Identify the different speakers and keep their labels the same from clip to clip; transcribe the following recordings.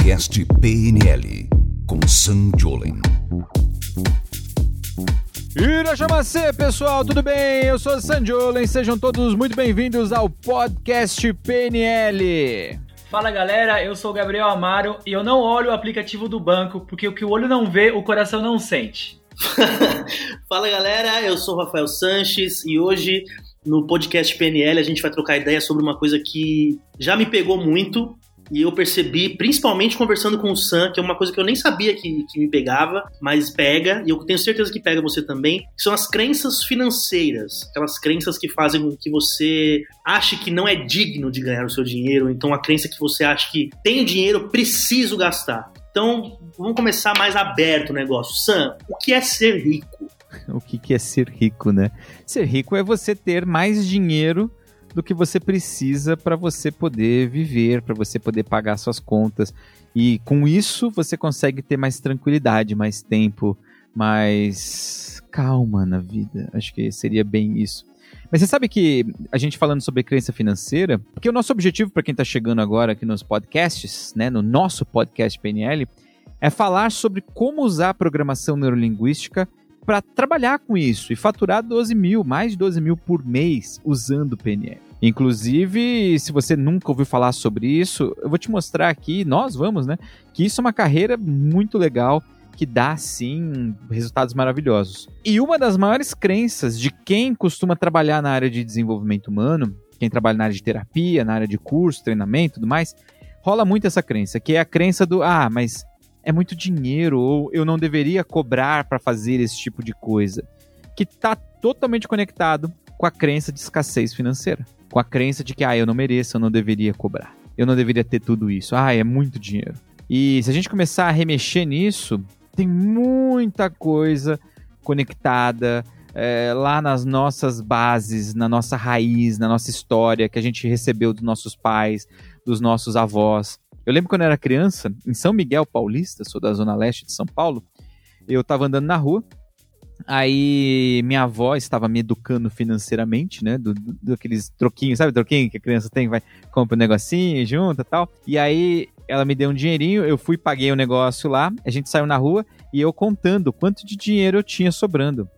Speaker 1: Podcast PNL com Sam Jolen.
Speaker 2: Irajamacê, pessoal, tudo bem? Eu sou Sam Jolen, sejam todos muito bem-vindos ao Podcast PNL.
Speaker 3: Fala galera, eu sou o Gabriel Amaro e eu não olho o aplicativo do banco porque o que o olho não vê, o coração não sente.
Speaker 4: Fala galera, eu sou o Rafael Sanches e hoje no podcast PNL a gente vai trocar ideia sobre uma coisa que já me pegou muito e eu percebi, principalmente conversando com o Sam, que é uma coisa que eu nem sabia que, que me pegava, mas pega, e eu tenho certeza que pega você também, são as crenças financeiras. Aquelas crenças que fazem com que você ache que não é digno de ganhar o seu dinheiro, então a crença que você acha que tenho dinheiro, preciso gastar. Então, vamos começar mais aberto o negócio. Sam, o que é ser rico?
Speaker 2: O que, que é ser rico, né? Ser rico é você ter mais dinheiro do que você precisa para você poder viver, para você poder pagar suas contas. E com isso você consegue ter mais tranquilidade, mais tempo, mais calma na vida. Acho que seria bem isso. Mas você sabe que a gente falando sobre crença financeira, porque o nosso objetivo para quem está chegando agora aqui nos podcasts, né, no nosso podcast PNL, é falar sobre como usar a programação neurolinguística para trabalhar com isso e faturar 12 mil, mais de 12 mil por mês usando o PNL. Inclusive, se você nunca ouviu falar sobre isso, eu vou te mostrar aqui, nós vamos, né? Que isso é uma carreira muito legal que dá sim resultados maravilhosos. E uma das maiores crenças de quem costuma trabalhar na área de desenvolvimento humano, quem trabalha na área de terapia, na área de curso, treinamento, tudo mais, rola muito essa crença, que é a crença do ah, mas é muito dinheiro ou eu não deveria cobrar para fazer esse tipo de coisa, que está totalmente conectado com a crença de escassez financeira, com a crença de que ah, eu não mereço, eu não deveria cobrar, eu não deveria ter tudo isso, ah, é muito dinheiro. E se a gente começar a remexer nisso, tem muita coisa conectada é, lá nas nossas bases, na nossa raiz, na nossa história que a gente recebeu dos nossos pais, dos nossos avós. Eu lembro quando eu era criança, em São Miguel Paulista, sou da zona leste de São Paulo, eu estava andando na rua, aí minha avó estava me educando financeiramente, né, do, do, aqueles troquinhos, sabe troquinho que a criança tem, vai, compra um negocinho, junta tal, e aí ela me deu um dinheirinho, eu fui, paguei o negócio lá, a gente saiu na rua e eu contando quanto de dinheiro eu tinha sobrando.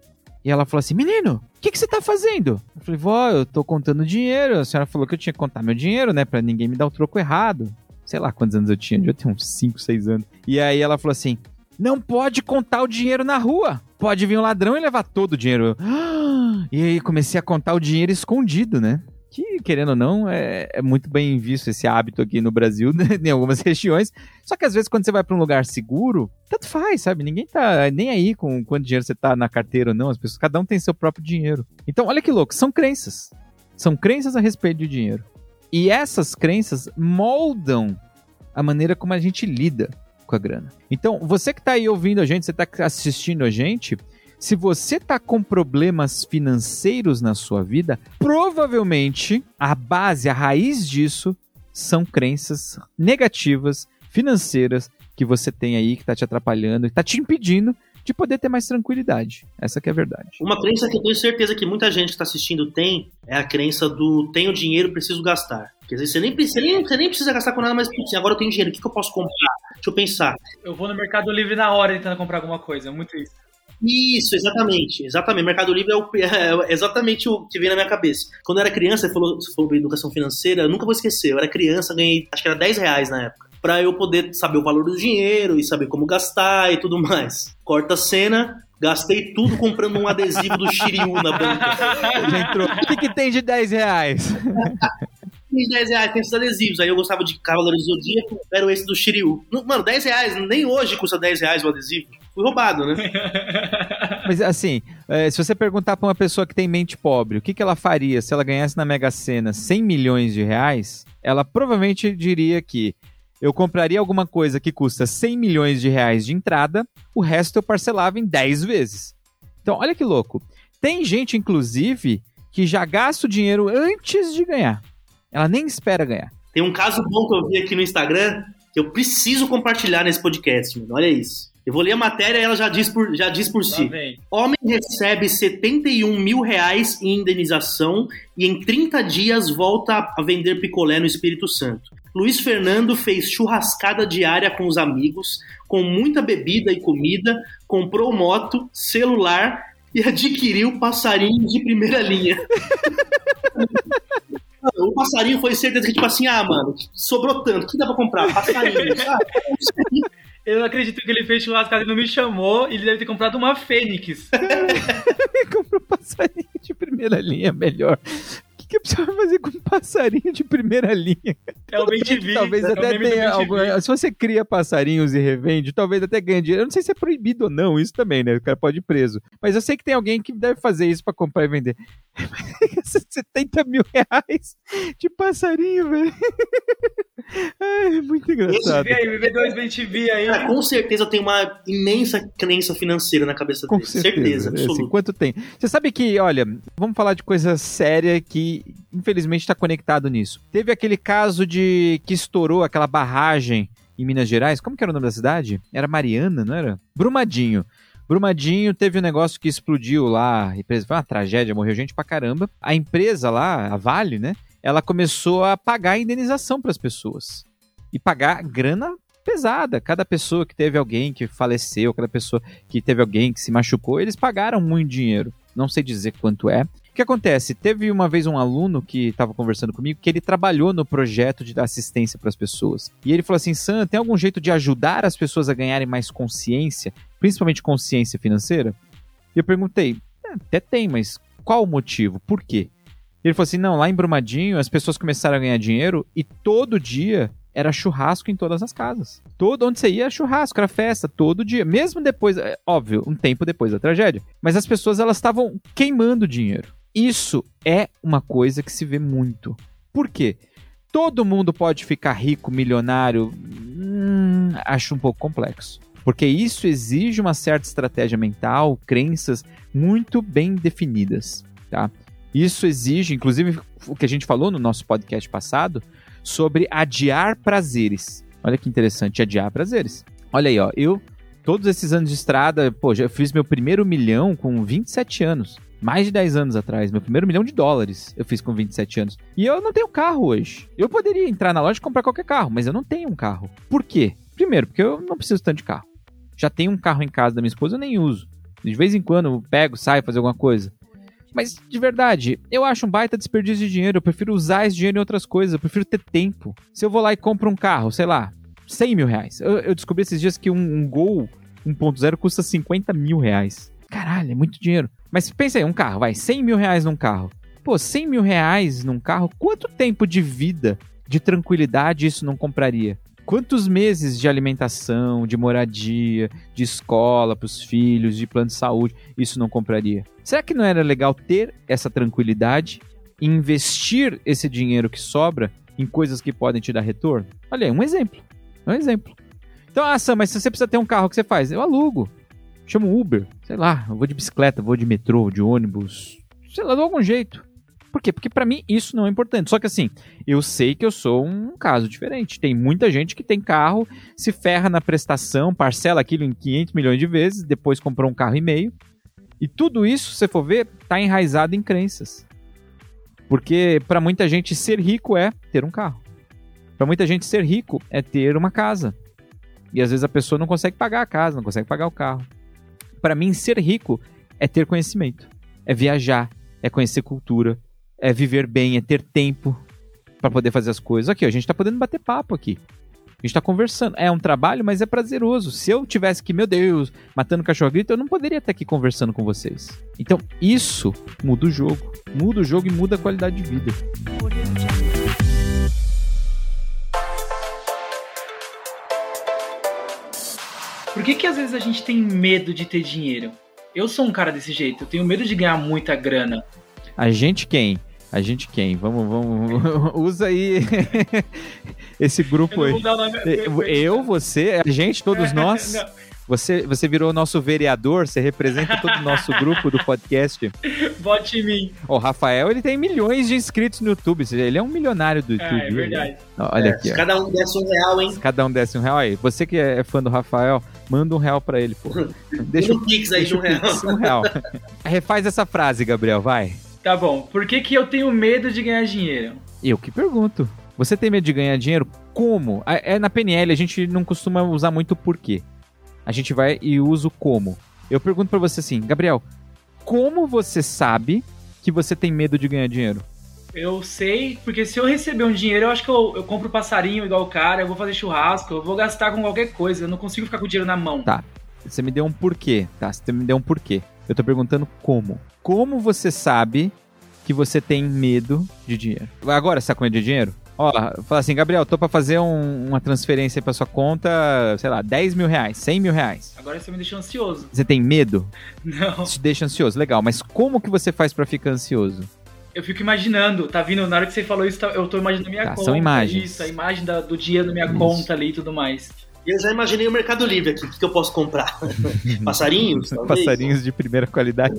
Speaker 2: E ela falou assim: Menino, o que, que você tá fazendo? Eu falei: Vó, eu tô contando dinheiro. A senhora falou que eu tinha que contar meu dinheiro, né? Pra ninguém me dar o troco errado sei lá quantos anos eu tinha, eu tinha uns 5, 6 anos. E aí ela falou assim: não pode contar o dinheiro na rua. Pode vir um ladrão e levar todo o dinheiro. E aí comecei a contar o dinheiro escondido, né? Que, querendo ou não, é, é muito bem visto esse hábito aqui no Brasil, né? em algumas regiões. Só que às vezes, quando você vai para um lugar seguro, tanto faz, sabe? Ninguém tá nem aí com quanto dinheiro você tá na carteira ou não. As pessoas, cada um tem seu próprio dinheiro. Então, olha que louco, são crenças. São crenças a respeito de dinheiro. E essas crenças moldam a maneira como a gente lida com a grana. Então, você que está aí ouvindo a gente, você está assistindo a gente, se você está com problemas financeiros na sua vida, provavelmente a base, a raiz disso são crenças negativas, financeiras, que você tem aí, que está te atrapalhando, que está te impedindo de poder ter mais tranquilidade. Essa que é a verdade.
Speaker 4: Uma crença que eu tenho certeza que muita gente que está assistindo tem é a crença do tenho dinheiro, preciso gastar. Quer dizer, você nem, você nem, você nem precisa gastar com nada, mas assim, agora eu tenho dinheiro, o que, que eu posso comprar? Deixa eu pensar.
Speaker 3: Eu vou no Mercado Livre na hora tentando comprar alguma coisa, é muito isso.
Speaker 4: Isso, exatamente. Exatamente. Mercado Livre é, o, é, exatamente o que vem na minha cabeça. Quando eu era criança, você falou sobre educação financeira, eu nunca vou esquecer. Eu era criança, ganhei, acho que era 10 reais na época para eu poder saber o valor do dinheiro e saber como gastar e tudo mais. Corta a cena, gastei tudo comprando um adesivo do Shiryu na banca.
Speaker 2: Já entrou. O que, que tem de 10 reais?
Speaker 4: tem 10 reais, tem esses adesivos. Aí eu gostava de Cavaleiros do Zodíaco, era esse do Shiryu. Mano, 10 reais, nem hoje custa 10 reais o adesivo. Fui roubado, né?
Speaker 2: Mas assim, é, se você perguntar pra uma pessoa que tem mente pobre, o que, que ela faria se ela ganhasse na Mega Sena 100 milhões de reais, ela provavelmente diria que eu compraria alguma coisa que custa 100 milhões de reais de entrada, o resto eu parcelava em 10 vezes. Então, olha que louco. Tem gente, inclusive, que já gasta o dinheiro antes de ganhar. Ela nem espera ganhar.
Speaker 4: Tem um caso bom que eu vi aqui no Instagram que eu preciso compartilhar nesse podcast, mano. Olha isso. Eu vou ler a matéria e ela já diz por, já diz por si. Homem recebe 71 mil reais em indenização e em 30 dias volta a vender picolé no Espírito Santo. Luiz Fernando fez churrascada diária com os amigos, com muita bebida e comida, comprou moto, celular e adquiriu passarinhos de primeira linha. o passarinho foi certeza que, tipo assim, ah, mano, sobrou tanto, o que dá pra comprar? Passarinho. Ah,
Speaker 3: Eu não acredito que ele fez churrascada e não me chamou. Ele deve ter comprado uma Fênix.
Speaker 2: Comprou passarinho de primeira linha, melhor. O que, precisava fazer com um passarinho de primeira linha?
Speaker 3: É o bem TV.
Speaker 2: Talvez
Speaker 3: é
Speaker 2: até tenha alguma. Se você cria passarinhos e revende, talvez até ganhe dinheiro. Eu não sei se é proibido ou não, isso também, né? O cara pode ir preso. Mas eu sei que tem alguém que deve fazer isso pra comprar e vender. 70 mil reais de passarinho, velho. É muito engraçado.
Speaker 3: Vê aí, BB2 bem TV aí.
Speaker 4: Cara, com certeza tem uma imensa crença financeira na cabeça
Speaker 2: Com
Speaker 4: dele.
Speaker 2: certeza. Assim,
Speaker 4: absoluta.
Speaker 2: quanto tem? Você sabe que, olha, vamos falar de coisa séria que infelizmente está conectado nisso. Teve aquele caso de que estourou aquela barragem em Minas Gerais. Como que era o nome da cidade? Era Mariana, não era? Brumadinho. Brumadinho teve um negócio que explodiu lá, foi uma tragédia, morreu gente pra caramba. A empresa lá, a Vale, né? Ela começou a pagar a indenização para as pessoas. E pagar grana pesada. Cada pessoa que teve alguém que faleceu, cada pessoa que teve alguém que se machucou, eles pagaram muito dinheiro. Não sei dizer quanto é. O que acontece? Teve uma vez um aluno que estava conversando comigo que ele trabalhou no projeto de assistência para as pessoas. E ele falou assim: Sam, tem algum jeito de ajudar as pessoas a ganharem mais consciência, principalmente consciência financeira? E eu perguntei: "É, até tem, mas qual o motivo? Por quê? Ele falou assim: não, lá em Brumadinho as pessoas começaram a ganhar dinheiro e todo dia era churrasco em todas as casas. Todo onde você ia era churrasco, era festa, todo dia. Mesmo depois, é, óbvio, um tempo depois da tragédia. Mas as pessoas elas estavam queimando dinheiro. Isso é uma coisa que se vê muito. Por quê? Todo mundo pode ficar rico, milionário? Hum, acho um pouco complexo. Porque isso exige uma certa estratégia mental, crenças muito bem definidas, tá? Isso exige, inclusive, o que a gente falou no nosso podcast passado, sobre adiar prazeres. Olha que interessante, adiar prazeres. Olha aí, ó, eu, todos esses anos de estrada, pô, já fiz meu primeiro milhão com 27 anos. Mais de 10 anos atrás, meu primeiro milhão de dólares eu fiz com 27 anos. E eu não tenho carro hoje. Eu poderia entrar na loja e comprar qualquer carro, mas eu não tenho um carro. Por quê? Primeiro, porque eu não preciso tanto de carro. Já tenho um carro em casa da minha esposa, eu nem uso. De vez em quando eu pego, saio, fazer alguma coisa. Mas, de verdade, eu acho um baita desperdício de dinheiro. Eu prefiro usar esse dinheiro em outras coisas. Eu prefiro ter tempo. Se eu vou lá e compro um carro, sei lá, 100 mil reais. Eu, eu descobri esses dias que um, um Gol 1.0 custa 50 mil reais. Caralho, é muito dinheiro. Mas pensa aí, um carro, vai, 100 mil reais num carro. Pô, 100 mil reais num carro, quanto tempo de vida, de tranquilidade isso não compraria? Quantos meses de alimentação, de moradia, de escola para os filhos, de plano de saúde, isso não compraria? Será que não era legal ter essa tranquilidade e investir esse dinheiro que sobra em coisas que podem te dar retorno? Olha aí, um exemplo. Um exemplo. Então, ah, Sam, mas se você precisa ter um carro, o que você faz? Eu alugo. Chamo um Uber. Sei lá, eu vou de bicicleta, vou de metrô, de ônibus. Sei lá, de algum jeito. Por quê? Porque pra mim isso não é importante. Só que assim, eu sei que eu sou um caso diferente. Tem muita gente que tem carro, se ferra na prestação, parcela aquilo em 500 milhões de vezes, depois comprou um carro e meio. E tudo isso, se você for ver, tá enraizado em crenças. Porque pra muita gente ser rico é ter um carro. Pra muita gente ser rico é ter uma casa. E às vezes a pessoa não consegue pagar a casa, não consegue pagar o carro. Pra mim ser rico é ter conhecimento, é viajar, é conhecer cultura, é viver bem, é ter tempo pra poder fazer as coisas. Aqui, ó, a gente tá podendo bater papo aqui. A gente tá conversando. É um trabalho, mas é prazeroso. Se eu tivesse que, meu Deus, matando cachorro grito, eu não poderia estar aqui conversando com vocês. Então, isso muda o jogo. Muda o jogo e muda a qualidade de vida.
Speaker 3: Por que, que às vezes a gente tem medo de ter dinheiro? Eu sou um cara desse jeito, eu tenho medo de ganhar muita grana.
Speaker 2: A gente quem? A gente quem? Vamos, vamos. Usa aí esse grupo
Speaker 3: Eu
Speaker 2: aí.
Speaker 3: nome.
Speaker 2: Eu, você, a gente, todos nós.
Speaker 3: Não,
Speaker 2: Você, você virou o nosso vereador, você representa todo o nosso grupo do podcast.
Speaker 3: vote em mim.
Speaker 2: O Rafael, ele tem milhões de inscritos no YouTube, seja, ele é um milionário do YouTube.
Speaker 3: É, é verdade.
Speaker 2: Olha
Speaker 4: É,
Speaker 2: aqui,
Speaker 4: se
Speaker 2: ó.
Speaker 4: cada um desse um real, hein?
Speaker 2: Cada um desse um real aí. Você que é fã do Rafael, manda um real pra ele, pô. Deixa,
Speaker 4: um pix aí de
Speaker 2: deixa
Speaker 4: um real.
Speaker 2: Um real. Refaz essa frase, Gabriel, vai.
Speaker 3: Tá bom. Por que, que eu tenho medo de ganhar dinheiro?
Speaker 2: Eu que pergunto. Você tem medo de ganhar dinheiro? Como? É, é na PNL, a gente não costuma usar muito o porquê. A gente vai e usa o como. Eu pergunto para você assim, Gabriel, como você sabe que você tem medo de ganhar dinheiro?
Speaker 3: Eu sei, porque se eu receber um dinheiro, eu acho que eu, eu compro passarinho igual o cara, eu vou fazer churrasco, eu vou gastar com qualquer coisa, eu não consigo ficar com o dinheiro na mão.
Speaker 2: Tá. Você me deu um porquê, tá? Você me deu um porquê. Eu tô perguntando como. Como você sabe que você tem medo de dinheiro? Agora, você tá com medo de dinheiro? Ó, fala assim, Gabriel, tô pra fazer um- uma transferência pra sua conta, sei lá, 10 mil reais, 100 mil reais.
Speaker 3: Agora você me deixou ansioso.
Speaker 2: Você tem medo?
Speaker 3: Não.
Speaker 2: Isso te deixa ansioso, legal. Mas como que você faz pra ficar ansioso?
Speaker 3: Eu fico imaginando, tá vindo? Na hora que você falou isso, tá- eu tô imaginando a minha
Speaker 2: Tá,
Speaker 3: conta.
Speaker 2: são imagens.
Speaker 3: Isso, a imagem da- do dinheiro na minha
Speaker 2: Isso.
Speaker 3: conta ali e tudo mais.
Speaker 4: Eu já imaginei o Mercado Livre aqui. O que que eu posso comprar? Passarinhos? talvez?
Speaker 2: Passarinhos de primeira qualidade.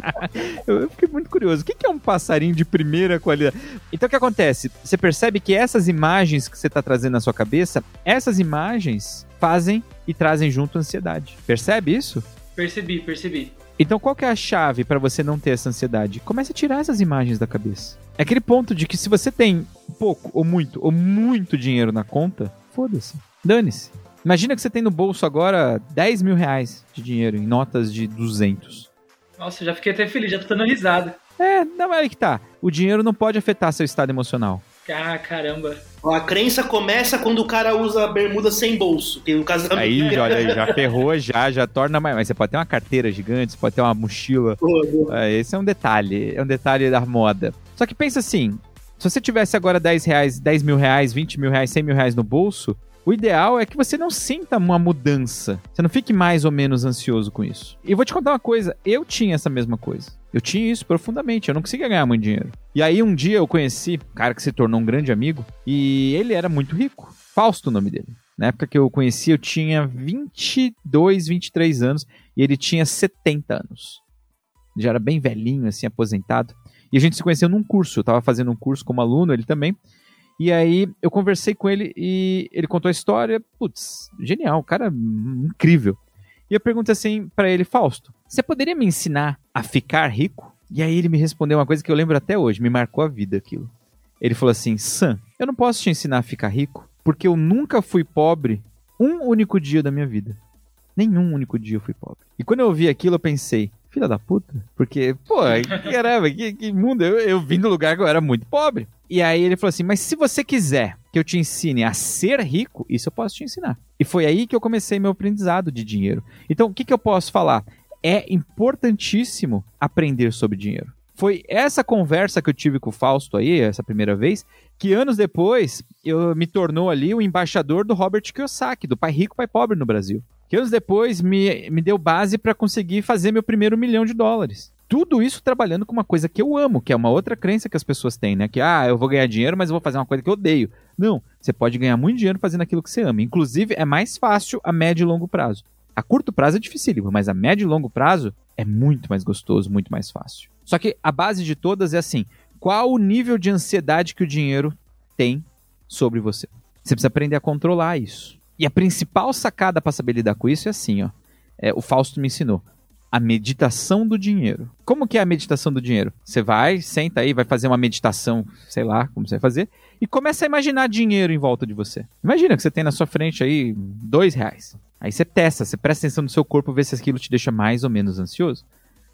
Speaker 2: eu fiquei muito curioso. O que que é um passarinho de primeira qualidade? Então o que acontece? Você percebe que essas imagens que você está trazendo na sua cabeça, essas imagens fazem e trazem junto ansiedade. Percebe isso?
Speaker 3: Percebi, percebi.
Speaker 2: Então qual que é a chave para você não ter essa ansiedade? Comece a tirar essas imagens da cabeça. É aquele ponto de que se você tem pouco ou muito ou muito dinheiro na conta, foda-se. Dane-se. Imagina que você tem no bolso agora 10 mil reais de dinheiro em notas de 200.
Speaker 3: Nossa, eu já fiquei até feliz, já tô dando risada.
Speaker 2: É, não é aí que tá. O dinheiro não pode afetar seu estado emocional.
Speaker 3: Ah, caramba.
Speaker 4: A crença começa quando o cara usa bermuda sem bolso. Que no caso da
Speaker 2: Aí, olha aí, já ferrou, já, já torna mais. Mas você pode ter uma carteira gigante, você pode ter uma mochila.
Speaker 4: Boa.
Speaker 2: É, esse é um detalhe, é um detalhe da moda. Só que pensa assim, se você tivesse agora 10 reais, 10 mil reais, 20 mil reais, 100 mil reais no bolso, o ideal é que você não sinta uma mudança. Você não fique mais ou menos ansioso com isso. E vou te contar uma coisa, eu tinha essa mesma coisa. Eu tinha isso profundamente, eu não conseguia ganhar muito dinheiro. E aí um dia eu conheci um cara que se tornou um grande amigo e ele era muito rico. Fausto o nome dele. Na época que eu o conheci, eu tinha 22, 23 anos e ele tinha 70 anos. Ele já era bem velhinho, assim, aposentado. E a gente se conheceu num curso. Eu tava fazendo um curso como aluno, ele também. E aí eu conversei com ele e ele contou a história. Putz, genial, cara hum, incrível. E eu perguntei assim pra ele, Fausto, você poderia me ensinar a ficar rico? E aí ele me respondeu uma coisa que eu lembro até hoje, me marcou a vida aquilo. Ele falou assim: Sam, eu não posso te ensinar a ficar rico porque eu nunca fui pobre um único dia da minha vida. Nenhum único dia eu fui pobre. E quando eu ouvi aquilo, eu pensei, filha da puta. Porque, pô, caramba, que, que mundo. Eu, eu vim do lugar que eu era muito pobre. E aí ele falou assim: Mas se você quiser que eu te ensine a ser rico, isso eu posso te ensinar. E foi aí que eu comecei meu aprendizado de dinheiro. Então, o que, que eu posso falar? É importantíssimo aprender sobre dinheiro. Foi essa conversa que eu tive com o Fausto aí, essa primeira vez, que anos depois eu me tornou ali o embaixador do Robert Kiyosaki, do Pai Rico, Pai Pobre no Brasil. Que anos depois me, me deu base para conseguir fazer meu primeiro milhão de dólares. Tudo isso trabalhando com uma coisa que eu amo, que é uma outra crença que as pessoas têm, né? Que, ah, eu vou ganhar dinheiro, mas eu vou fazer uma coisa que eu odeio. Não, você pode ganhar muito dinheiro fazendo aquilo que você ama. Inclusive, é mais fácil a médio e longo prazo. A curto prazo é dificílimo, mas a médio e longo prazo é muito mais gostoso, muito mais fácil. Só que a base de todas é assim: qual o nível de ansiedade que o dinheiro tem sobre você? Você precisa aprender a controlar isso. E a principal sacada para saber lidar com isso é assim, ó. É, o Fausto me ensinou. A meditação do dinheiro. Como que é a meditação do dinheiro? Você vai, senta aí, vai fazer uma meditação, sei lá como você vai fazer, e começa a imaginar dinheiro em volta de você. Imagina que você tem na sua frente aí dois reais. Aí você testa, você presta atenção no seu corpo, vê se aquilo te deixa mais ou menos ansioso.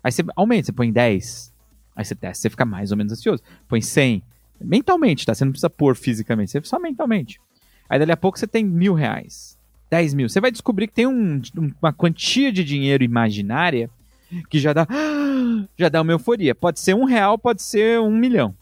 Speaker 2: Aí você aumenta, você põe 10. Aí você testa, você fica mais ou menos ansioso. Põe 100. Mentalmente, tá? Você não precisa pôr fisicamente, você só mentalmente. Aí dali a pouco você tem mil reais. 10 mil. Você vai descobrir que tem um- uma quantia de dinheiro imaginária que já dá. Já dá uma euforia. Pode ser um real, pode ser um milhão.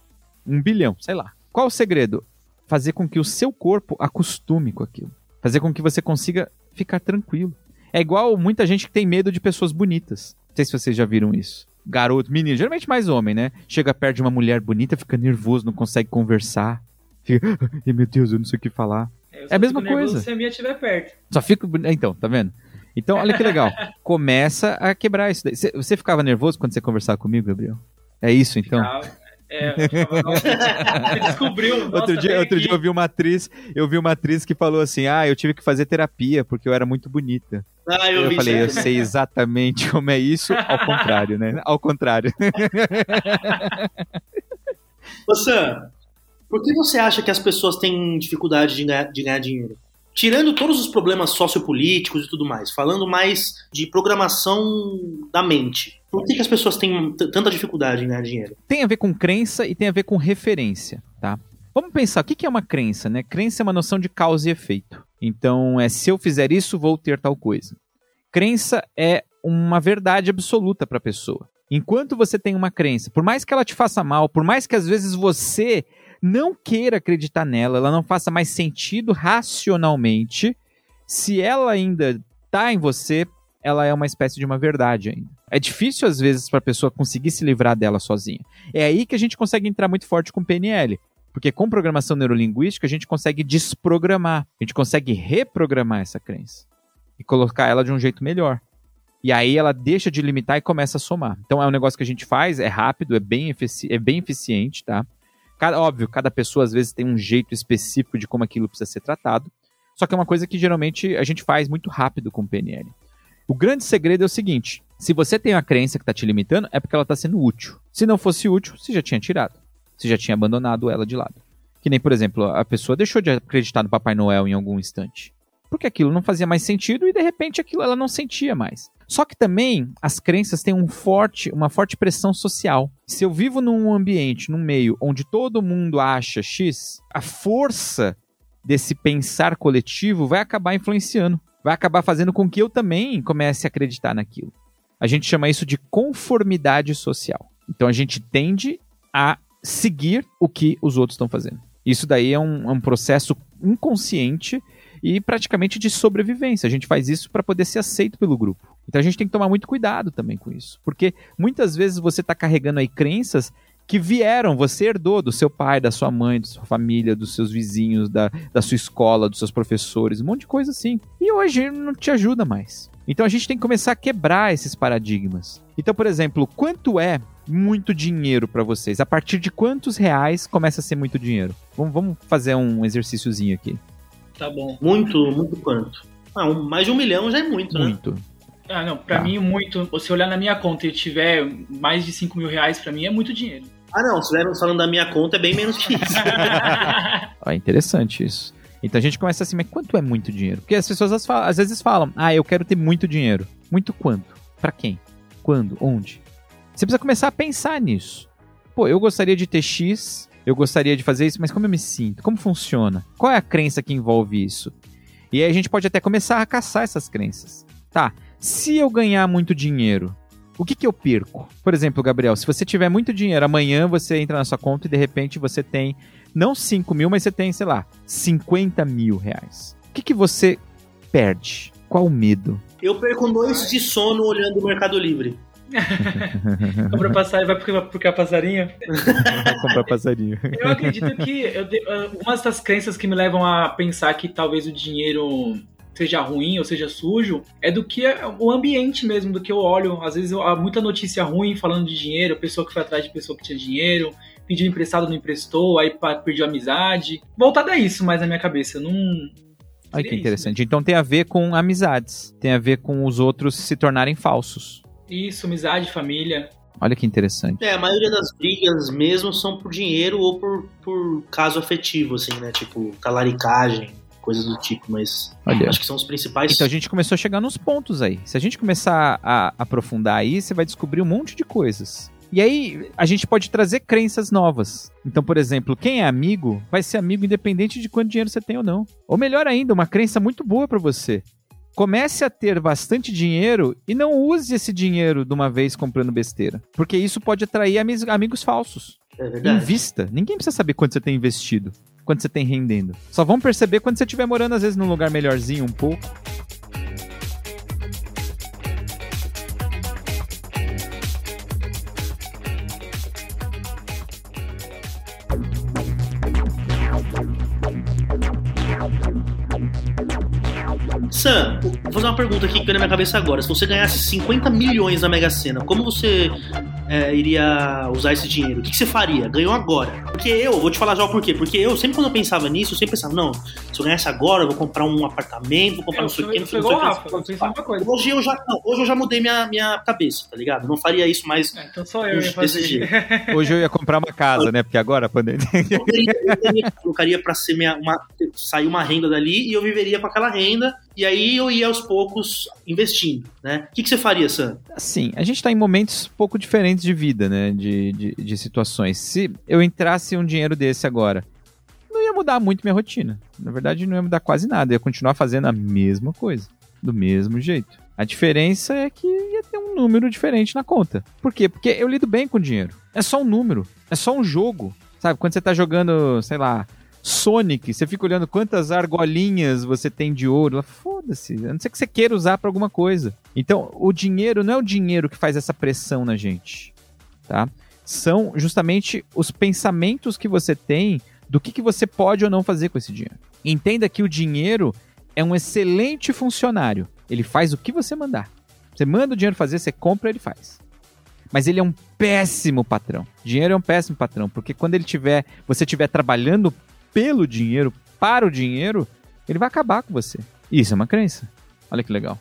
Speaker 2: Um bilhão, sei lá. Qual o segredo? Fazer com que o seu corpo acostume com aquilo. Fazer com que você consiga ficar tranquilo. É igual muita gente que tem medo de pessoas bonitas. Não sei se vocês já viram isso. Garoto, menino, geralmente mais homem, né? Chega perto de uma mulher bonita, fica nervoso, não consegue conversar. Fica, meu Deus, eu não sei o que falar.
Speaker 3: Eu
Speaker 2: É a mesma
Speaker 3: fico
Speaker 2: coisa.
Speaker 3: Se a minha estiver perto.
Speaker 2: Só fica. boni- Então, tá vendo? Então, olha que legal. Começa a quebrar isso daí. Você- Você ficava nervoso quando você conversava comigo, Gabriel? É isso, então?
Speaker 3: Ah, é, eu ficava, nossa, descobriu.
Speaker 2: Outro dia, outro
Speaker 3: aqui.
Speaker 2: dia eu vi uma atriz, eu vi uma atriz que falou assim: "Ah, eu tive que fazer terapia porque eu era muito bonita".
Speaker 4: Ah, eu,
Speaker 2: Eu, falei: "Eu
Speaker 4: isso.
Speaker 2: sei exatamente como é isso, ao contrário, né? Ao contrário".
Speaker 4: Ô Sam, Por que você acha que as pessoas têm dificuldade de ganhar, de ganhar dinheiro? Tirando todos os problemas sociopolíticos e tudo mais, falando mais de programação da mente. Por que, que as pessoas têm tanta dificuldade em ganhar dinheiro?
Speaker 2: Tem a ver com crença e tem a ver com referência, tá? Vamos pensar, o que é uma crença, né? Crença é uma noção de causa e efeito. Então, é se eu fizer isso, vou ter tal coisa. Crença é uma verdade absoluta para a pessoa. Enquanto você tem uma crença, por mais que ela te faça mal, por mais que às vezes você não queira acreditar nela, ela não faça mais sentido racionalmente, se ela ainda está em você, ela é uma espécie de uma verdade ainda. É difícil às vezes para a pessoa conseguir se livrar dela sozinha. É aí que a gente consegue entrar muito forte com PNL. Porque com programação neurolinguística a gente consegue desprogramar, a gente consegue reprogramar essa crença e colocar ela de um jeito melhor. E aí ela deixa de limitar e começa a somar. Então é um negócio que a gente faz, é rápido, é bem, efici é bem eficiente, tá? Cada, óbvio, cada pessoa às vezes tem um jeito específico de como aquilo precisa ser tratado. Só que é uma coisa que geralmente a gente faz muito rápido com o PNL. O grande segredo é o seguinte: se você tem uma crença que está te limitando, é porque ela está sendo útil. Se não fosse útil, você já tinha tirado. Você já tinha abandonado ela de lado. Que nem, por exemplo, a pessoa deixou de acreditar no Papai Noel em algum instante. Porque aquilo não fazia mais sentido e de repente aquilo ela não sentia mais. Só que também as crenças têm um forte, uma forte pressão social. Se eu vivo num ambiente, num meio onde todo mundo acha X, a força desse pensar coletivo vai acabar influenciando, vai acabar fazendo com que eu também comece a acreditar naquilo. A gente chama isso de conformidade social. Então a gente tende a seguir o que os outros estão fazendo. Isso daí é um, é um processo inconsciente e praticamente de sobrevivência. A gente faz isso para poder ser aceito pelo grupo. Então a gente tem que tomar muito cuidado também com isso. Porque muitas vezes você está carregando aí crenças que vieram, você herdou do seu pai, da sua mãe, da sua família, dos seus vizinhos, da, da sua escola, dos seus professores, um monte de coisa assim. E hoje não te ajuda mais. Então a gente tem que começar a quebrar esses paradigmas. Então, por exemplo, quanto é muito dinheiro para vocês? A partir de quantos reais começa a ser muito dinheiro? Vamos, vamos fazer um exercíciozinho aqui.
Speaker 3: Tá bom.
Speaker 4: Muito, muito quanto? Ah, um, mais de um milhão já é muito, né?
Speaker 2: Muito.
Speaker 3: Ah, não, pra
Speaker 2: Tá.
Speaker 3: mim, muito. Se olhar na minha conta e tiver mais de 5 mil reais, pra mim é muito dinheiro.
Speaker 4: Ah, não, se estivermos falando da minha conta, é bem menos que isso.
Speaker 2: É interessante isso. Então a gente começa assim, mas quanto é muito dinheiro? Porque as pessoas às, às vezes falam, ah, eu quero ter muito dinheiro. Muito quanto? Pra quem? Quando? Onde? Você precisa começar a pensar nisso. Pô, eu gostaria de ter X, eu gostaria de fazer isso, mas como eu me sinto? Como funciona? Qual é a crença que envolve isso? E aí a gente pode até começar a caçar essas crenças. Tá, se eu ganhar muito dinheiro, o que, que eu perco? Por exemplo, Gabriel, se você tiver muito dinheiro, amanhã você entra na sua conta e de repente você tem não 5 mil, mas você tem, sei lá, 50 mil reais. O que, que você perde? Qual o medo?
Speaker 4: Eu perco noites de sono olhando o Mercado Livre.
Speaker 3: Compra passarinho, vai porque, porque a passarinho.
Speaker 2: Comprar passarinho.
Speaker 3: Eu acredito que eu uma das crenças que me levam a pensar que talvez o dinheiro seja ruim ou seja sujo é do que é o ambiente mesmo, do que eu olho. Às vezes há muita notícia ruim falando de dinheiro, pessoa que foi atrás de pessoa que tinha dinheiro, pediu emprestado, não emprestou, aí perdeu amizade. Voltado a isso mais na minha cabeça. Não.
Speaker 2: Olha que
Speaker 3: isso
Speaker 2: interessante. Então tem a ver com amizades. Tem a ver com os outros se tornarem falsos.
Speaker 3: Isso, amizade, família.
Speaker 2: Olha que interessante.
Speaker 4: É, a maioria das brigas mesmo são por dinheiro ou por, por caso afetivo, assim, né? Tipo, talaricagem, coisas do tipo, mas
Speaker 2: Olha.
Speaker 4: acho que são os principais.
Speaker 2: Então a gente começou a chegar nos pontos aí. Se a gente começar a aprofundar aí, você vai descobrir um monte de coisas. E aí a gente pode trazer crenças novas. Então, por exemplo, quem é amigo vai ser amigo independente de quanto dinheiro você tem ou não. Ou melhor ainda, uma crença muito boa pra você. Comece a ter bastante dinheiro e não use esse dinheiro de uma vez comprando besteira. Porque isso pode atrair ami- amigos falsos.
Speaker 4: É verdade.
Speaker 2: Invista. Ninguém precisa saber quanto você tem investido, quanto você tem rendendo. Só vão perceber quando você estiver morando, às vezes, num lugar melhorzinho um pouco.
Speaker 4: Uma pergunta aqui que veio na minha cabeça agora. Se você ganhasse 50 milhões na Mega Sena, como você é, iria usar esse dinheiro? O que, que, você faria? Ganhou agora. Porque eu, vou te falar já o porquê. Porque eu, sempre quando eu pensava nisso, eu sempre pensava, não, se eu ganhasse agora, eu vou comprar um apartamento, vou comprar
Speaker 3: eu,
Speaker 4: não sei o
Speaker 3: não sei o
Speaker 4: que. Hoje eu já, não, hoje eu já mudei minha, minha cabeça, tá ligado? Eu não faria isso mais.
Speaker 3: É, então só eu ia
Speaker 4: desse jeito.
Speaker 2: Hoje eu ia comprar uma casa, né? Porque agora a pandemia.
Speaker 4: Eu colocaria pra ser minha, uma, sair uma renda dali e eu viveria com aquela renda e aí eu ia aos poucos investindo, né? O que, que você faria, Sam?
Speaker 2: Sim, a gente está em momentos pouco diferentes de vida, né? De, de, de, situações. Se eu entrasse um dinheiro desse agora, mudar muito minha rotina. Na verdade, não ia mudar quase nada. Eu ia continuar fazendo a mesma coisa, do mesmo jeito. A diferença é que ia ter um número diferente na conta. Por quê? Porque eu lido bem com dinheiro. É só um número, é só um jogo. Sabe, quando você tá jogando, sei lá, Sonic, você fica olhando quantas argolinhas você tem de ouro. Foda-se, a não ser que você queira usar para alguma coisa. Então, o dinheiro não é o dinheiro que faz essa pressão na gente, tá? São justamente os pensamentos que você tem do que, que você pode ou não fazer com esse dinheiro. Entenda que o dinheiro é um excelente funcionário. Ele faz o que você mandar. Você manda o dinheiro fazer, você compra, ele faz. Mas ele é um péssimo patrão. Dinheiro é um péssimo patrão, porque quando ele tiver, você estiver trabalhando pelo dinheiro, para o dinheiro, ele vai acabar com você. Isso é uma crença. Olha que legal.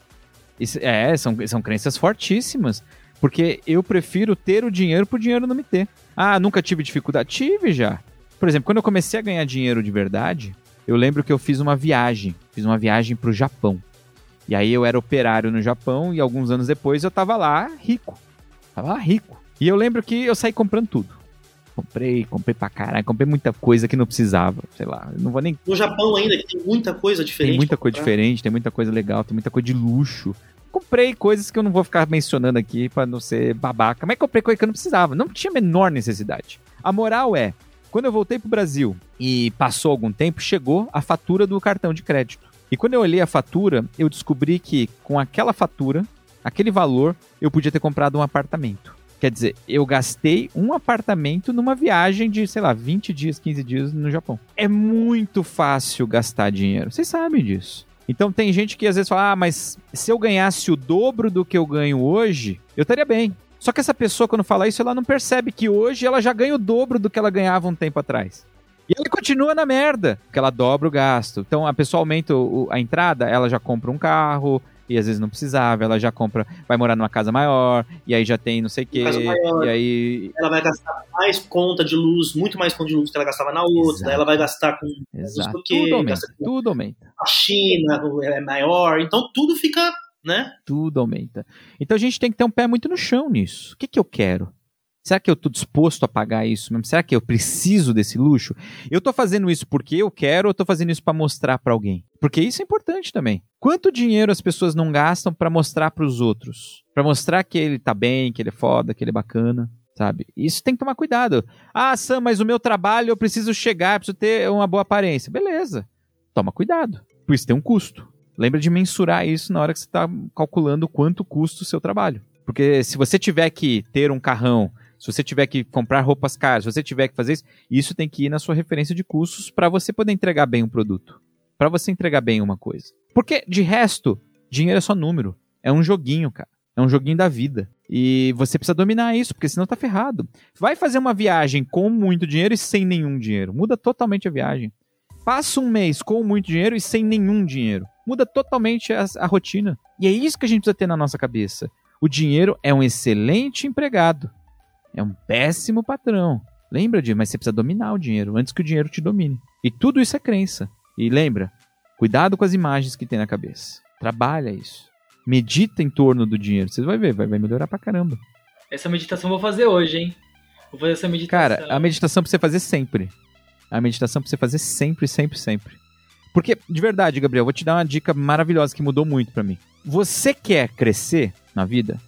Speaker 2: Isso, é, são, são crenças fortíssimas. Porque eu prefiro ter o dinheiro pro dinheiro não me ter. Ah, nunca tive dificuldade? Tive já. Por exemplo, quando eu comecei a ganhar dinheiro de verdade, eu lembro que eu fiz uma viagem. Fiz uma viagem pro Japão. E aí eu era operário no Japão e alguns anos depois eu tava lá rico. Tava lá rico. E eu lembro que eu saí comprando tudo. Comprei, comprei pra caralho, comprei muita coisa que não precisava, sei lá. Não vou nem.
Speaker 4: No Japão ainda, que tem muita coisa diferente.
Speaker 2: Tem muita coisa diferente, tem muita coisa legal, tem muita coisa de luxo. Comprei coisas que eu não vou ficar mencionando aqui para não ser babaca, mas comprei coisa que eu não precisava, não tinha a menor necessidade. A moral é, quando eu voltei pro Brasil e passou algum tempo, chegou a fatura do cartão de crédito. E quando eu olhei a fatura, eu descobri que com aquela fatura, aquele valor, eu podia ter comprado um apartamento. Quer dizer, eu gastei um apartamento numa viagem de, sei lá, 20 dias, 15 dias no Japão. É muito fácil gastar dinheiro. Vocês sabem disso. Então tem gente que às vezes fala: ah, mas se eu ganhasse o dobro do que eu ganho hoje, eu estaria bem. Só que essa pessoa, quando fala isso, ela não percebe que hoje ela já ganha o dobro do que ela ganhava um tempo atrás. E ela continua na merda, porque ela dobra o gasto. Então a pessoa aumenta a entrada, ela já compra um carro, e às vezes não precisava, ela já compra, vai morar numa casa maior, e aí já tem não sei o quê, maior, e aí...
Speaker 4: Ela vai gastar mais conta de luz, muito mais conta de luz que ela gastava na outra, ela vai gastar com...
Speaker 2: Exato, tudo aumenta, com tudo aumenta.
Speaker 4: A China é maior, então tudo fica, né?
Speaker 2: Tudo aumenta. Então a gente tem que ter um pé muito no chão nisso. O que que eu quero? Será que eu estou disposto a pagar isso mesmo? Será que eu preciso desse luxo? Eu estou fazendo isso porque eu quero ou estou fazendo isso para mostrar para alguém? Porque isso é importante também. Quanto dinheiro as pessoas não gastam para mostrar para os outros? Para mostrar que ele tá bem, que ele é foda, que ele é bacana, sabe? Isso tem que tomar cuidado. Ah, Sam, mas o meu trabalho eu preciso chegar, eu preciso ter uma boa aparência. Beleza. Toma cuidado. Por isso tem um custo. Lembra de mensurar isso na hora que você está calculando quanto custa o seu trabalho. Porque se você tiver que ter um carrão se você tiver que comprar roupas caras, se você tiver que fazer isso, isso tem que ir na sua referência de custos para você poder entregar bem um produto. Para você entregar bem uma coisa. Porque, de resto, dinheiro é só número. É um joguinho, cara. É um joguinho da vida. E você precisa dominar isso, porque senão tá ferrado. Vai fazer uma viagem com muito dinheiro e sem nenhum dinheiro. Muda totalmente a viagem. Passa um mês com muito dinheiro e sem nenhum dinheiro. Muda totalmente a, a rotina. E é isso que a gente precisa ter na nossa cabeça. O dinheiro é um excelente empregado. É um péssimo patrão. Lembra de, mas você precisa dominar o dinheiro antes que o dinheiro te domine. E tudo isso é crença. E lembra, cuidado com as imagens que tem na cabeça. Trabalha isso. Medita em torno do dinheiro. Você vai ver, vai, vai melhorar pra caramba.
Speaker 3: Essa meditação eu vou fazer hoje, hein? Vou fazer essa meditação.
Speaker 2: Cara, a meditação pra você fazer sempre. A meditação pra você fazer sempre, sempre, sempre. Porque, de verdade, Gabriel, vou te dar uma dica maravilhosa que mudou muito para mim. Você quer crescer na vida?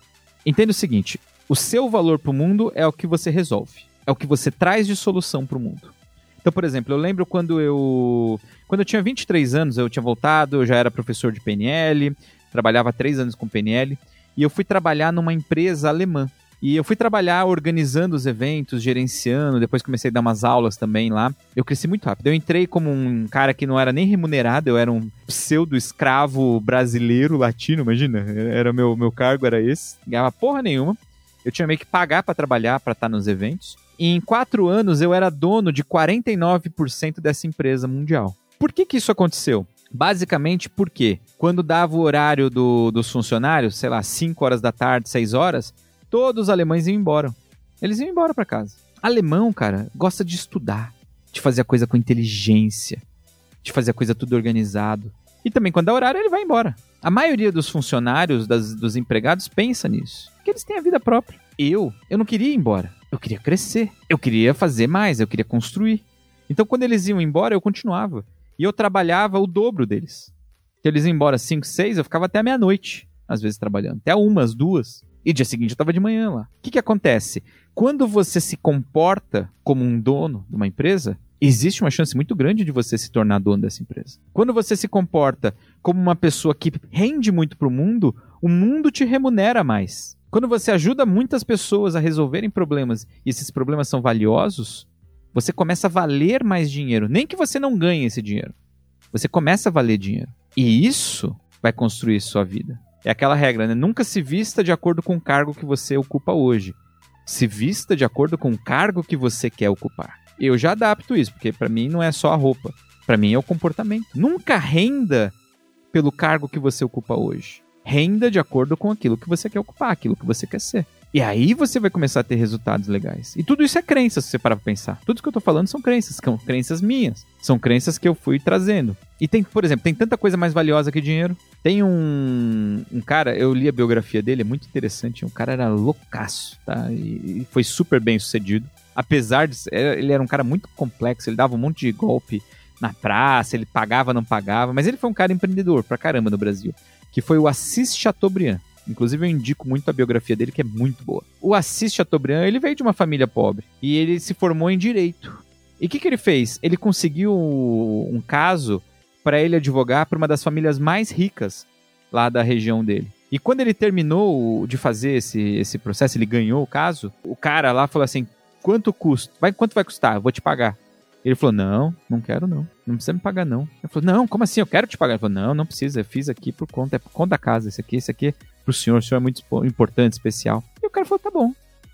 Speaker 2: Entenda o seguinte: o seu valor para o mundo é o que você resolve, é o que você traz de solução para o mundo. Então, por exemplo, eu lembro quando eu quando eu tinha 23 anos, eu tinha voltado, eu já era professor de PNL, trabalhava três anos com PNL, e eu fui trabalhar numa empresa alemã. E eu fui trabalhar organizando os eventos, gerenciando, depois comecei a dar umas aulas também lá. Eu cresci muito rápido. Eu entrei como um cara que não era nem remunerado, eu era um pseudo-escravo brasileiro, latino, imagina. Era meu, meu cargo, era esse. Ganhava porra nenhuma. Eu tinha meio que pagar para trabalhar, para estar nos eventos. E em quatro anos eu era dono de 49% dessa empresa mundial. Por que, que isso aconteceu? Basicamente porque quando dava o horário do, dos funcionários, sei lá, 5 horas da tarde, 6 horas, todos os alemães iam embora. Eles iam embora para casa. Alemão, cara, gosta de estudar, de fazer a coisa com inteligência, de fazer a coisa tudo organizado. E também quando dá horário, ele vai embora. A maioria dos funcionários, das, dos empregados, pensa nisso. Porque eles têm a vida própria. Eu, eu não queria ir embora. Eu queria crescer. Eu queria fazer mais, eu queria construir. Então, quando eles iam embora, eu continuava. E eu trabalhava o dobro deles. Então, eles iam embora 5, 6, eu ficava até meia-noite, às vezes trabalhando. Até umas, duas. E dia seguinte eu estava de manhã lá. O que, que acontece? Quando você se comporta como um dono de uma empresa, existe uma chance muito grande de você se tornar dono dessa empresa. Quando você se comporta como uma pessoa que rende muito para o mundo, o mundo te remunera mais. Quando você ajuda muitas pessoas a resolverem problemas e esses problemas são valiosos, você começa a valer mais dinheiro. Nem que você não ganhe esse dinheiro. Você começa a valer dinheiro. E isso vai construir sua vida. É aquela regra, né? Nunca se vista de acordo com o cargo que você ocupa hoje. Se vista de acordo com o cargo que você quer ocupar. Eu já adapto isso, porque para mim não é só a roupa. Para mim é o comportamento. Nunca renda pelo cargo que você ocupa hoje. Renda de acordo com aquilo que você quer ocupar, aquilo que você quer ser. E aí você vai começar a ter resultados legais. E tudo isso é crença, se você parar pra pensar. Tudo que eu tô falando são crenças, são crenças minhas. São crenças que eu fui trazendo. E tem, por exemplo, tem tanta coisa mais valiosa que dinheiro. Tem um, um cara, eu li a biografia dele, é muito interessante. Um cara era loucaço, tá? E, e foi super bem sucedido. Apesar de. Ele era um cara muito complexo, ele dava um monte de golpe na praça, ele pagava, não pagava. Mas ele foi um cara empreendedor pra caramba no Brasil. Que foi o Assis Chateaubriand. Inclusive, eu indico muito a biografia dele, que é muito boa. O Assis Chateaubriand, ele veio de uma família pobre e ele se formou em direito. E o que, que ele fez? Ele conseguiu um caso para ele advogar para uma das famílias mais ricas lá da região dele. E quando ele terminou de fazer esse, esse processo, ele ganhou o caso, o cara lá falou assim: quanto custa? Vai, quanto vai custar? Eu vou te pagar. Ele falou: Não, não quero não. Não precisa me pagar, não. Ele falou: Não, como assim? Eu quero te pagar. Ele falou: Não, não precisa. Eu fiz aqui por conta, é por conta da casa. Esse aqui, esse aqui pro senhor, o senhor é muito importante, especial. E o cara falou, tá bom.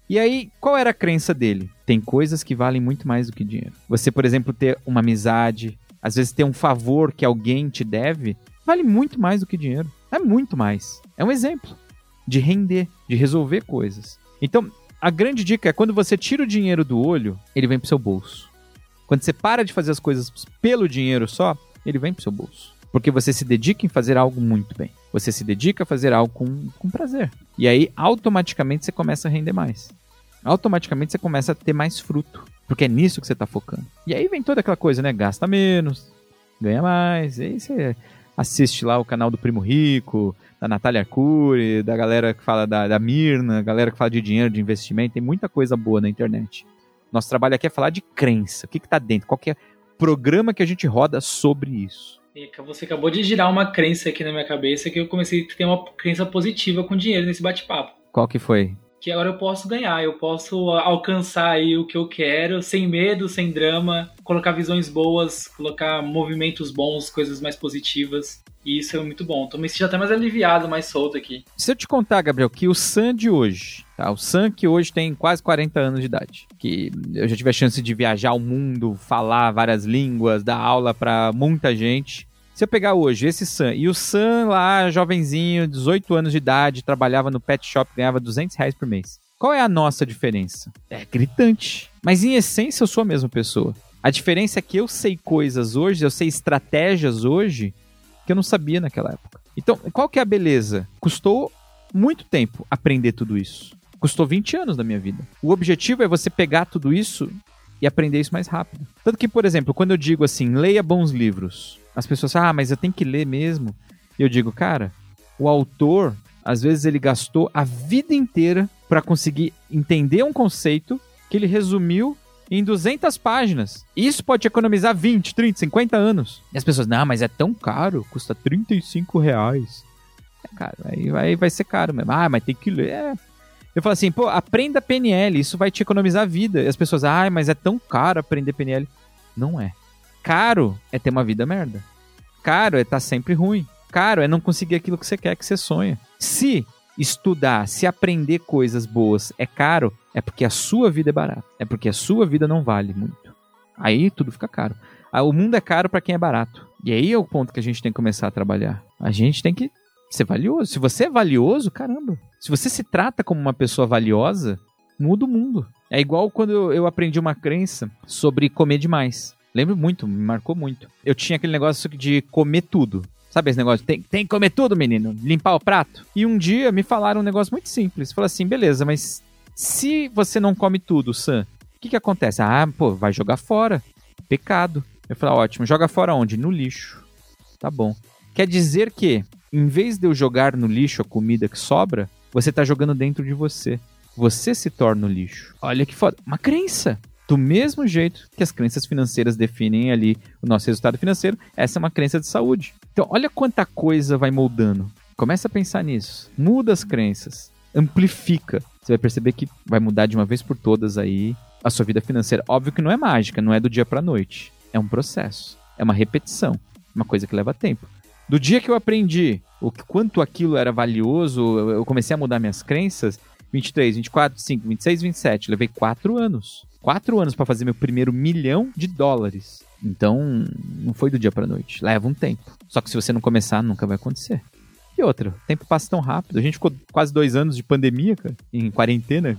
Speaker 2: E aí, qual era a crença dele? Tem coisas que valem muito mais do que dinheiro. Você, por exemplo, ter uma amizade, às vezes ter um favor que alguém te deve, vale muito mais do que dinheiro. É muito mais. É um exemplo de render, de resolver coisas. Então, a grande dica é quando você tira o dinheiro do olho, ele vem pro seu bolso. Quando você para de fazer as coisas pelo dinheiro só, ele vem pro seu bolso. Porque você se dedica em fazer algo muito bem. Você se dedica a fazer algo com, com prazer. E aí, automaticamente, você começa a render mais. Automaticamente, você começa a ter mais fruto. Porque é nisso que você está focando. E aí vem toda aquela coisa, né? Gasta menos, ganha mais. E aí você assiste lá o canal do Primo Rico, da Natália Arcuri, da galera que fala da, da Mirna, galera que fala de dinheiro, de investimento. Tem muita coisa boa na internet. Nosso trabalho aqui é falar de crença. O que está dentro? Qual é o programa que a gente roda sobre isso?
Speaker 3: Você acabou de girar uma crença aqui na minha cabeça que eu comecei a ter uma crença positiva com dinheiro nesse bate-papo.
Speaker 2: Qual que foi?
Speaker 3: Que agora eu posso ganhar, eu posso alcançar aí o que eu quero, sem medo, sem drama, colocar visões boas, colocar movimentos bons, coisas mais positivas. E isso é muito bom. Tô me sentindo até mais aliviado, mais solto aqui.
Speaker 2: Se eu te contar, Gabriel, que o Sam de hoje, tá? O Sam que hoje tem quase 40 anos de idade, que eu já tive a chance de viajar o mundo, falar várias línguas, dar aula para muita gente. Se eu pegar hoje esse Sam e o Sam lá, jovenzinho, 18 anos de idade, trabalhava no pet shop, ganhava 200 reais por mês. Qual é a nossa diferença? É gritante. Mas em essência eu sou a mesma pessoa. A diferença é que eu sei coisas hoje, eu sei estratégias hoje que eu não sabia naquela época. Então, qual que é a beleza? Custou muito tempo aprender tudo isso. Custou 20 anos da minha vida. O objetivo é você pegar tudo isso e aprender isso mais rápido. Tanto que, por exemplo, quando eu digo assim, leia bons livros, as pessoas falam, ah, mas eu tenho que ler mesmo. E eu digo, cara, o autor, às vezes ele gastou a vida inteira para conseguir entender um conceito que ele resumiu em 200 páginas. Isso pode economizar 20, 30, 50 anos. E as pessoas, não, mas é tão caro, custa 35 reais. É caro, aí vai, vai ser caro mesmo. Ah, mas tem que ler. É. Eu falo assim, pô, aprenda PNL, isso vai te economizar vida. E as pessoas, ah, mas é tão caro aprender PNL. Não é. Caro é ter uma vida merda. Caro é estar tá sempre ruim. Caro é não conseguir aquilo que você quer, que você sonha. Se estudar, se aprender coisas boas é caro, é porque a sua vida é barata. É porque a sua vida não vale muito. Aí tudo fica caro. Ah, o mundo é caro para quem é barato. E aí é o ponto que a gente tem que começar a trabalhar. A gente tem que ser valioso. Se você é valioso, caramba. Se você se trata como uma pessoa valiosa, muda o mundo. É igual quando eu aprendi uma crença sobre comer demais. Lembro muito, me marcou muito. Eu tinha aquele negócio de comer tudo. Sabe esse negócio? Tem, tem que comer tudo, menino. Limpar o prato. E um dia me falaram um negócio muito simples. Falaram assim, beleza, mas se você não come tudo, Sam, o que, que acontece? Ah, pô, vai jogar fora. Pecado. Eu falei, ótimo, joga fora onde? No lixo. Tá bom. Quer dizer que, em vez de eu jogar no lixo a comida que sobra, você tá jogando dentro de você. Você se torna o lixo. Olha que foda. Uma crença. Do mesmo jeito que as crenças financeiras definem ali o nosso resultado financeiro, essa é uma crença de saúde. Então, olha quanta coisa vai moldando. Começa a pensar nisso. Muda as crenças. Amplifica. Você vai perceber que vai mudar de uma vez por todas aí a sua vida financeira. Óbvio que não é mágica, não é do dia para noite é um processo, é uma repetição, uma coisa que leva tempo. Do dia que eu aprendi o quanto aquilo era valioso, eu comecei a mudar minhas crenças, 23, 24, 25, 26, 27, levei 4 anos. 4 anos para fazer meu primeiro milhão de dólares. Então, não foi do dia para noite, leva um tempo. Só que se você não começar, nunca vai acontecer. E outra, o tempo passa tão rápido. A gente ficou quase dois anos de pandemia, cara, em quarentena.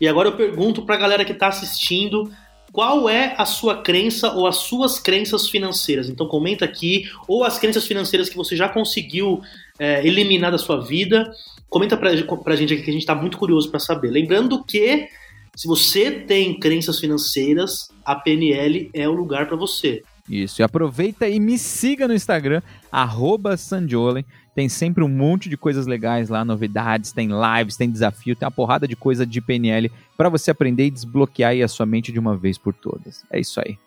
Speaker 4: E agora eu pergunto pra galera que tá assistindo qual é a sua crença ou as suas crenças financeiras. Então comenta aqui, ou as crenças financeiras que você já conseguiu é, eliminar da sua vida. Comenta pra, pra gente aqui que a gente tá muito curioso para saber. Lembrando que se você tem crenças financeiras, a PNL é o lugar para você.
Speaker 2: Isso, e aproveita e me siga no Instagram, arroba. Tem sempre um monte de coisas legais lá, novidades, tem lives, tem desafio, tem uma porrada de coisa de PNL para você aprender e desbloquear a sua mente de uma vez por todas. É isso aí.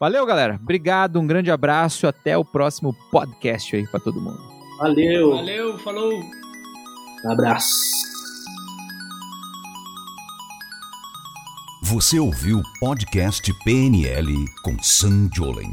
Speaker 2: Valeu, galera. Obrigado, um grande abraço, até o próximo podcast aí para todo mundo.
Speaker 4: Valeu.
Speaker 3: Valeu, falou.
Speaker 4: Um abraço.
Speaker 1: Você ouviu o podcast PNL com Sam Jolen.